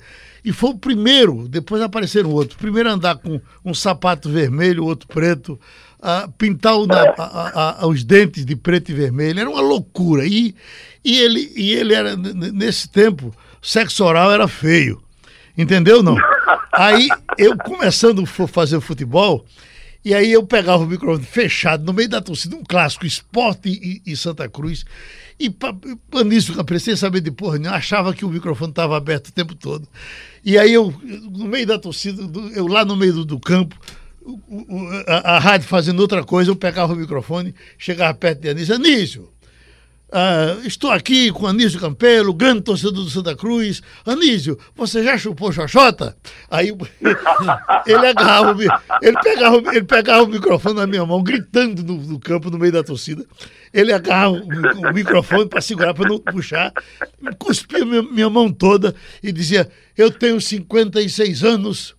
e foi o primeiro, depois apareceram outros. Primeiro andar com um sapato vermelho, outro preto, a pintar o, a, a, a, os dentes de preto e vermelho. Era uma loucura. E, e, ele, e ele era, nesse tempo, sexo oral era feio. Entendeu não? Aí eu começando a fazer futebol, e aí eu pegava o microfone fechado no meio da torcida, um clássico, Esporte e, e Santa Cruz. E Panício Campre, sem saber de porra nenhuma, achava que o microfone estava aberto o tempo todo. E aí eu, no meio da torcida, eu lá no meio do, do campo, a, a, rádio fazendo outra coisa, eu pegava o microfone, chegava perto de Anísio, Anísio, Ah, estou aqui com Anísio Campelo, grande torcedor do Santa Cruz. Anísio, você já chupou xoxota? Aí ele agarrava, ele pegava, ele pegava o microfone na minha mão, gritando no, no campo, no meio da torcida. Ele agarrava o, o microfone para segurar, para não puxar, cuspia minha, minha mão toda e dizia: Eu tenho 56 anos.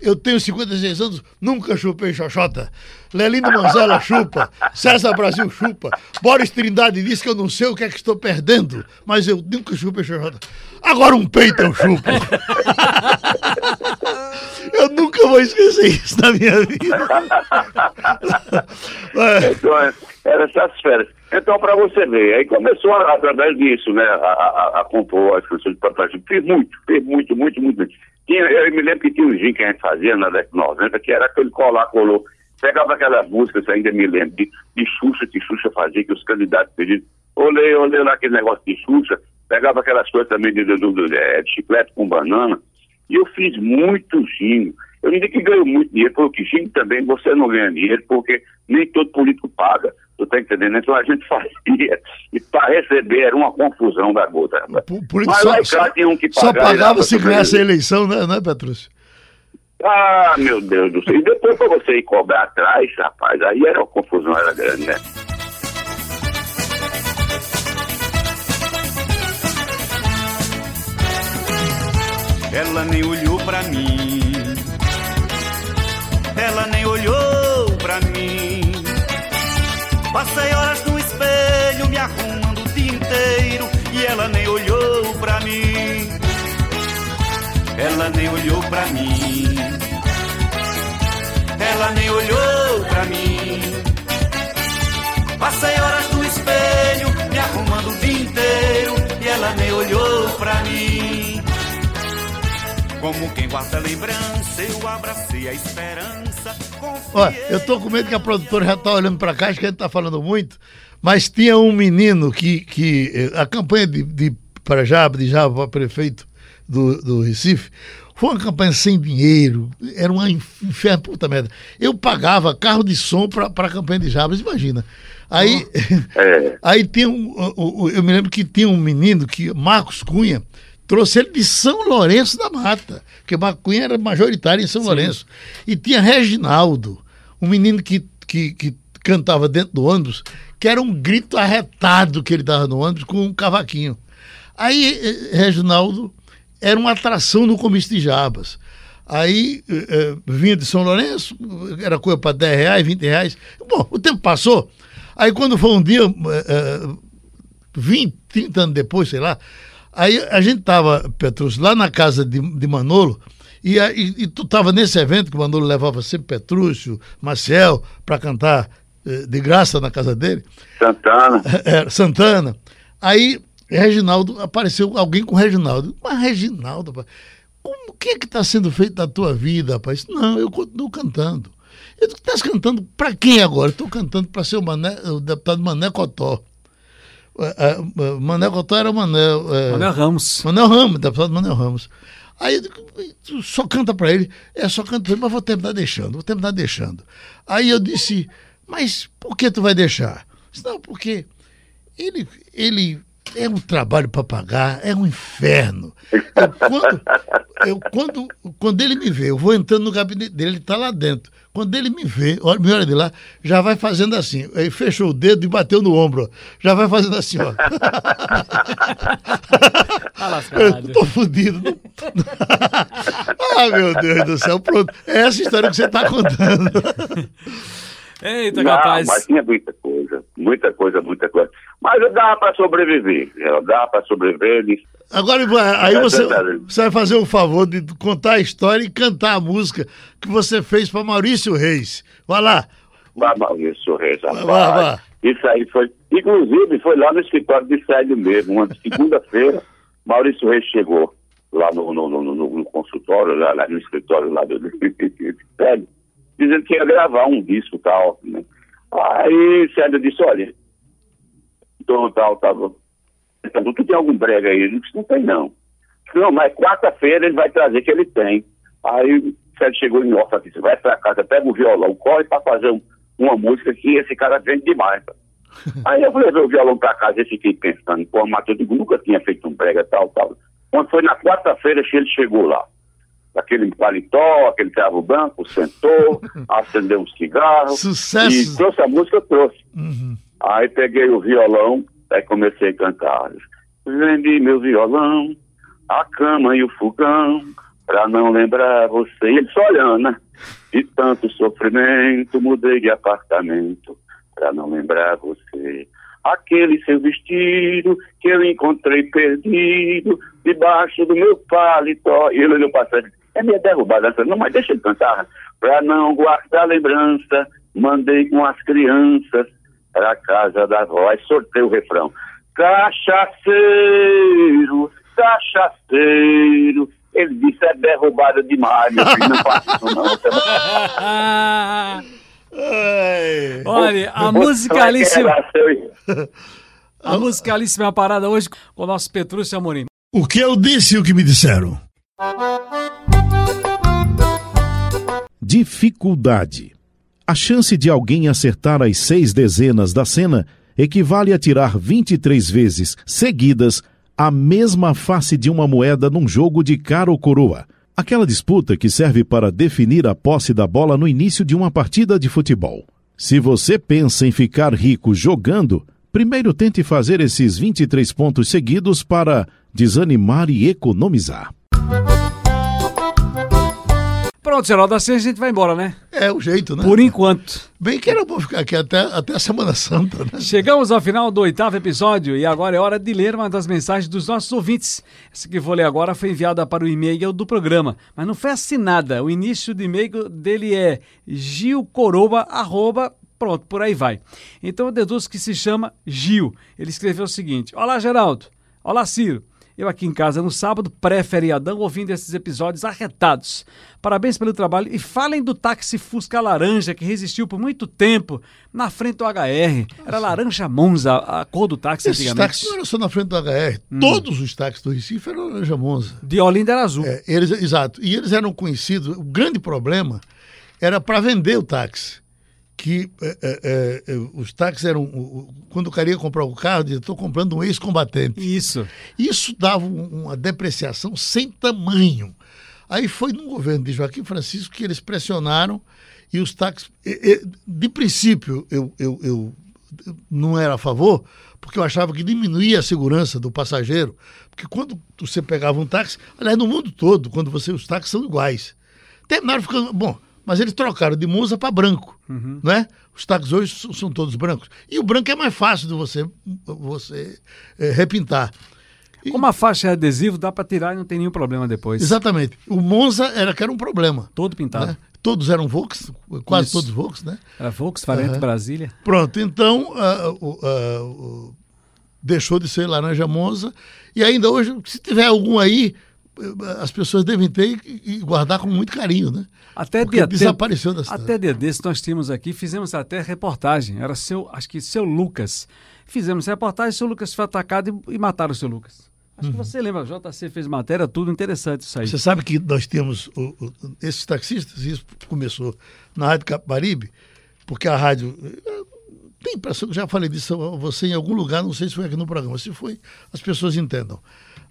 Eu tenho 56 anos, nunca chupei xoxota. Lelino Manzella chupa, César Brasil chupa, Boris Trindade disse que eu não sei o que é que estou perdendo, mas eu nunca chupei xoxota. Agora um peito eu chupo. nunca vou esquecer isso na minha vida. É, Então, é, era essas férias. Então, para você ver, aí começou a- através disso, né, a, a, a compor as canções de Papai. Fiz muito, fiz muito, muito, muito. Tinha, eu me lembro que tinha um gin que a gente fazia na década de 90, que era aquele colar, colou. Pegava aquelas músicas, ainda me lembro, de, de Xuxa, que Xuxa fazia, que os candidatos pediam. Olhei, olhei lá aquele negócio de Xuxa. Pegava aquelas coisas também de, de, de, de- de chiclete com banana. E eu fiz muito gin. Eu não digo que ganho muito dinheiro, porque gin também você não ganha dinheiro, porque nem todo político paga. Tu tá entendendo? Então a gente fazia. E para receber era uma confusão da gota. por, por Mas só, lá em casa tinha um que só pagava e pagava se ganhasse a ele. eleição, né, né Petrúcio? Ah, meu Deus do céu. E depois para você ir cobrar atrás, rapaz, aí era uma confusão, era grande, né? Ela nem olhou pra mim. Ela nem olhou pra mim. Passei horas no espelho me arrumando o dia inteiro e ela nem olhou pra mim. Ela nem olhou pra mim. Ela nem olhou pra mim. Passei horas no espelho me arrumando o dia inteiro e ela nem olhou pra mim. Como quem guarda lembrança, eu abracei a esperança. Olha, eu tô com medo que a produtora já tá olhando pra cá, acho que a gente tá falando muito, mas tinha um menino que, que eh, a campanha de, de para Jaba, de Jaba para prefeito do, do Recife, foi uma campanha sem dinheiro, era uma inferno, puta merda. Eu pagava carro de som pra, pra campanha de Jabas, imagina. Aí, É. aí tinha um, eu me lembro que tinha um menino que, Marcos Cunha, trouxe ele de São Lourenço da Mata, porque Marcos Cunha era majoritário em São Lourenço. E tinha Reginaldo, um menino que, que, que cantava dentro do ônibus, que era um grito arretado que ele dava no ônibus com um cavaquinho. Aí, eh, Reginaldo era uma atração no comício de Jabas. Aí eh, eh, vinha de São Lourenço, era coisa para 10 reais, 20 reais. Bom, o tempo passou. Aí quando foi um dia, eh, eh, 20, 30 anos depois, sei lá, aí a gente tava, Petrúcio, lá na casa de, de Manolo, e, e, e tu tava nesse evento que o Manolo levava sempre Petrúcio, Marcel, para cantar eh, de graça na casa dele. Santana. É, Santana. Aí, Reginaldo, apareceu alguém com Reginaldo. Mas, Reginaldo, rapaz, como, o que é que está sendo feito na tua vida, rapaz? Não, eu continuo cantando. Eu digo, estás cantando para quem agora? Estou cantando para ser o, Mané, o deputado Mané Cotó. É, é, é, Mané Cotó era o Mané. é, Manuel Ramos. Manuel Ramos, deputado Manuel Ramos. Aí eu só canta pra ele, é só canta pra ele, mas vou terminar deixando, vou terminar deixando. Aí eu disse, mas por que tu vai deixar? Disse, não, porque ele, ele é um trabalho para pagar, é um inferno. Eu, quando, eu, quando, quando ele me vê, eu vou entrando no gabinete dele, ele está lá dentro. Quando ele me vê, olha, me olha de lá, já vai fazendo assim. Aí fechou o dedo e bateu no ombro. ó. Já vai fazendo assim, ó. Tá. Eu tô fudido. Ah, meu Deus do céu. Pronto. É essa história que você está contando. Eita, Não, capaz. mas tinha muita coisa, muita coisa, muita coisa. Mas dá para sobreviver, né? dá para sobreviver. eles- Agora, aí É você, você vai fazer o favor de contar a história e cantar a música que você fez para Maurício Reis. Vai lá. Vá, Maurício Reis, rapaz. Vá, vá. Isso aí foi. Inclusive, foi lá no escritório de Célio mesmo. Uma segunda-feira, Maurício Reis chegou lá no, no, no, no- no consultório, lá, lá no escritório lá do, do Célio, dizendo que ia gravar um disco e tal. Né? Aí Célio disse: olha, então tal, tava. Tu tem algum brega aí? Ele disse, não tem não. Não, mas quarta-feira ele vai trazer que ele tem. Aí o Sérgio chegou em off e disse, vai pra casa, pega o violão, corre pra fazer um- uma música que esse cara vende demais. Aí eu levei o violão pra casa e fiquei pensando, pô, o Matheus digo, nunca tinha feito um brega tal, tal. Quando foi na quarta-feira, ele chegou lá. Aquele paletó, aquele travo branco, sentou, acendeu um cigarro. Sucesso. E trouxe a música, trouxe. Uhum. Aí peguei o violão, aí comecei a cantar. Vendi meu violão, a cama e o fogão, pra não lembrar você. E ele só olhando, né? De tanto sofrimento, mudei de apartamento, pra não lembrar você. Aquele seu vestido que eu encontrei perdido, debaixo do meu paletó. E ele olhou pra e disse, é minha derrubada. Não, mas deixa ele cantar. Pra não guardar lembrança, mandei com as crianças pra casa da avó. Aí sortei o refrão. Cachaceiro, cachaceiro. Ele disse, é derrubada demais, meu filho, não faça isso não. Ai. Olha, a musicalíssima, a musicalíssima parada hoje com o nosso Petrúcio Amorim. O que eu disse e o que me disseram? Dificuldade. A chance de alguém acertar as seis dezenas da cena equivale a tirar 23 vezes seguidas a mesma face de uma moeda num jogo de cara ou coroa. Aquela disputa que serve para definir a posse da bola no início de uma partida de futebol. Se você pensa em ficar rico jogando, primeiro tente fazer esses 23 pontos seguidos para desanimar e economizar. Pronto, Geraldo, assim a gente vai embora, né? É o jeito, né? Por enquanto. Bem que era bom ficar aqui até, até a Semana Santa, né? Chegamos ao final do oitavo episódio e agora é hora de ler uma das mensagens dos nossos ouvintes. Essa que vou ler agora foi enviada para o e-mail do programa, mas não foi assinada. O início do e-mail dele é gilcoroba, arroba, pronto, por aí vai. Então eu deduzo que se chama Gil. Ele escreveu o seguinte, Olá Geraldo, Olá Ciro. Eu aqui em casa no sábado, pré-feriadão, ouvindo esses episódios arretados. Parabéns pelo trabalho e falem do táxi Fusca Laranja que resistiu por muito tempo na frente do HR. Era laranja Monza, a cor do táxi Esses antigamente. táxis não eram só na frente do HR. Hum. Todos os táxis do Recife eram laranja monza. De Olinda era azul. É, eles, exato. E eles eram conhecidos. O grande problema era para vender o táxi. Que é, é, é, os táxis eram. Quando o cara ia comprar o carro, dizia: estou comprando um ex-combatente. Isso. Isso dava um- uma depreciação sem tamanho. Aí foi no governo de Joaquim Francisco que eles pressionaram e os táxis. De princípio, eu, eu, eu não era a favor, porque eu achava que diminuía a segurança do passageiro. Porque quando você pegava um táxi, aliás, no mundo todo, quando você os táxis são iguais. Terminaram ficando. Bom, mas eles trocaram de Monza para branco, não é? Os táxis hoje são, todos brancos. E o branco é mais fácil de você, você eh, repintar. Como a faixa é adesivo, dá para tirar e não tem nenhum problema depois. Exatamente. O Monza era que era um problema. Todo pintado. né? Todos eram Volks, quase Isso. todos Volks, né? Era Volkswagen Aham. Brasília. Pronto, então o- ah, o- deixou de ser laranja Monza e ainda hoje, se tiver algum aí, as pessoas devem ter e guardar com muito carinho, né? Até Porque dia desapareceu da cidade. Até dia desse nós tínhamos aqui, fizemos até reportagem. Era seu, acho que seu Lucas. Fizemos reportagem, seu Lucas foi atacado e, e mataram o seu Lucas. Acho que você lembra, o JC fez matéria, tudo interessante isso aí. Uhum. Você sabe que nós temos o- o- esses taxistas, isso começou na Rádio Capibaribe, porque a rádio. eh, Tem impressão, já falei disso a você em algum lugar, não sei se foi aqui no programa, se foi, as pessoas entendam.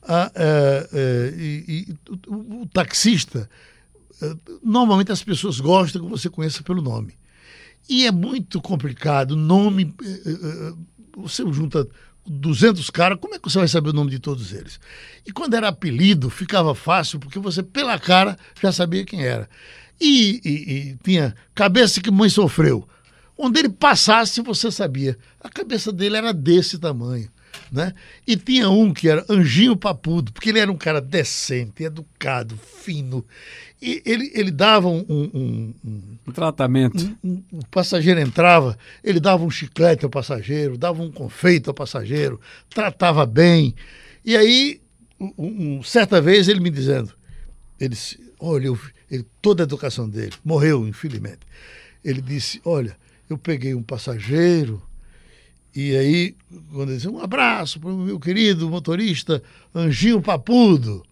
Ah, eh, eh, e, e o, o taxista, eh, normalmente as pessoas gostam que você conheça pelo nome. E é muito complicado, nome. eh, eh, eh, Você junta 200 caras, como é que você vai saber o nome de todos eles? E quando era apelido, ficava fácil, porque você, pela cara, já sabia quem era. E, e- e tinha cabeça que mãe sofreu. Onde ele passasse, você sabia. A cabeça dele era desse tamanho. Né? E tinha um que era Anjinho Papudo, porque ele era um cara decente, educado, fino. E ele, ele dava um- um- um- um, tratamento. um- o passageiro entrava, ele dava um chiclete ao passageiro, dava um confeito ao passageiro, tratava bem. E aí, certa vez, ele me dizendo, ele olha, ele- toda a educação dele, morreu, infelizmente. Ele disse, olha, eu peguei um passageiro, e aí, quando ele disse, um abraço para o meu querido motorista Anjinho Papudo.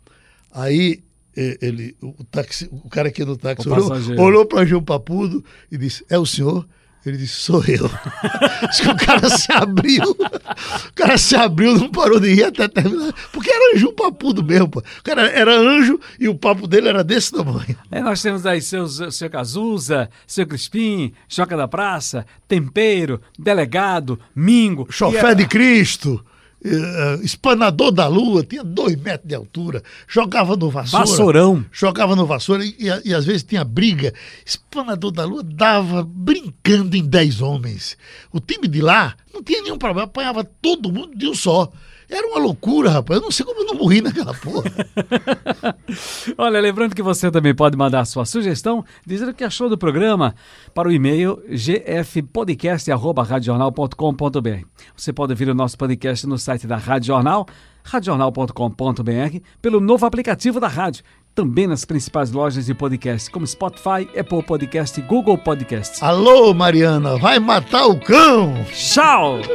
Aí ele, o, táxi, o cara aqui no táxi O olhou, olhou para Anjinho Papudo e disse, é o senhor? Ele disse, sou eu. Acho que o cara se abriu. O cara se abriu, não parou de rir até terminar. Porque era anjo papudo mesmo, pô. O cara era anjo e o papo dele era desse tamanho. É, nós temos aí seus, seu Cazuza, seu Crispim, Choca da Praça, Tempero, Delegado, Mingo. Chofé e, de Cristo. Espanador da lua, tinha dois metros de altura, jogava no vassoura. Vassourão. Jogava no vassoura e, e, e, às vezes tinha briga. Espanador da lua dava brincando em dez homens. O time de lá não tinha nenhum problema, apanhava todo mundo de um só. Era uma loucura, rapaz. Eu não sei como eu não morri naquela porra. Olha, lembrando que você também pode mandar sua sugestão, dizendo o que achou do programa para o e-mail gfpodcast.com.br. Você pode ouvir o nosso podcast no site da Rádio Jornal, radiojornal.com.br, pelo novo aplicativo da rádio também nas principais lojas de podcast, como Spotify, Apple Podcast e Google Podcast. Alô, Mariana, vai matar o cão! Tchau!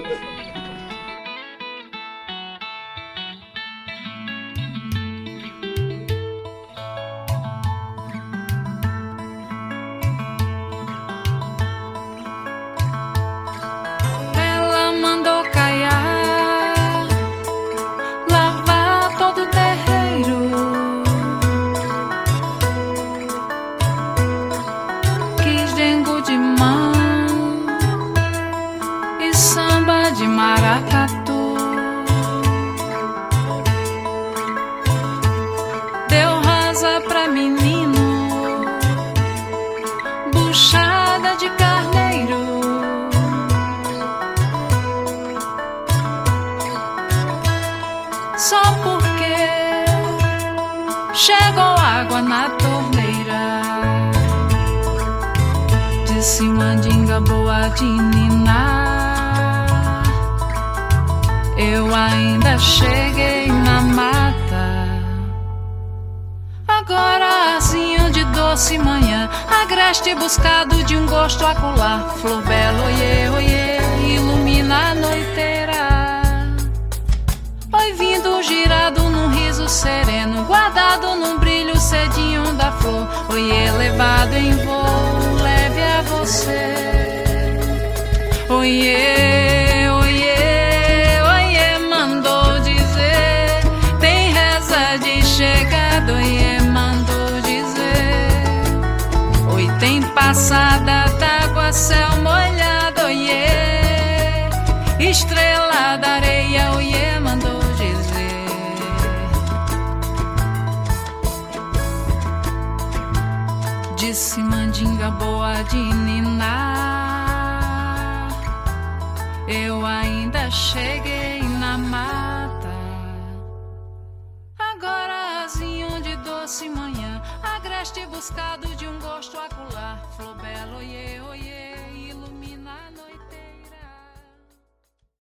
buscado de um gosto acolá. Flor bela, oiê, oiê, ilumina a noiteira. Oi, vindo girado num riso sereno, guardado num brilho cedinho da flor. Oiê, levado em voo, leve a você. Oiê. passada d'água, céu molhado, oiê. Estrela da areia, oiê, mandou dizer. Disse mandinga boa de ninar. Eu ainda cheguei na mata. Agora azinho de doce manhã agreste buscado de um gosto acular, flor belo, yeah.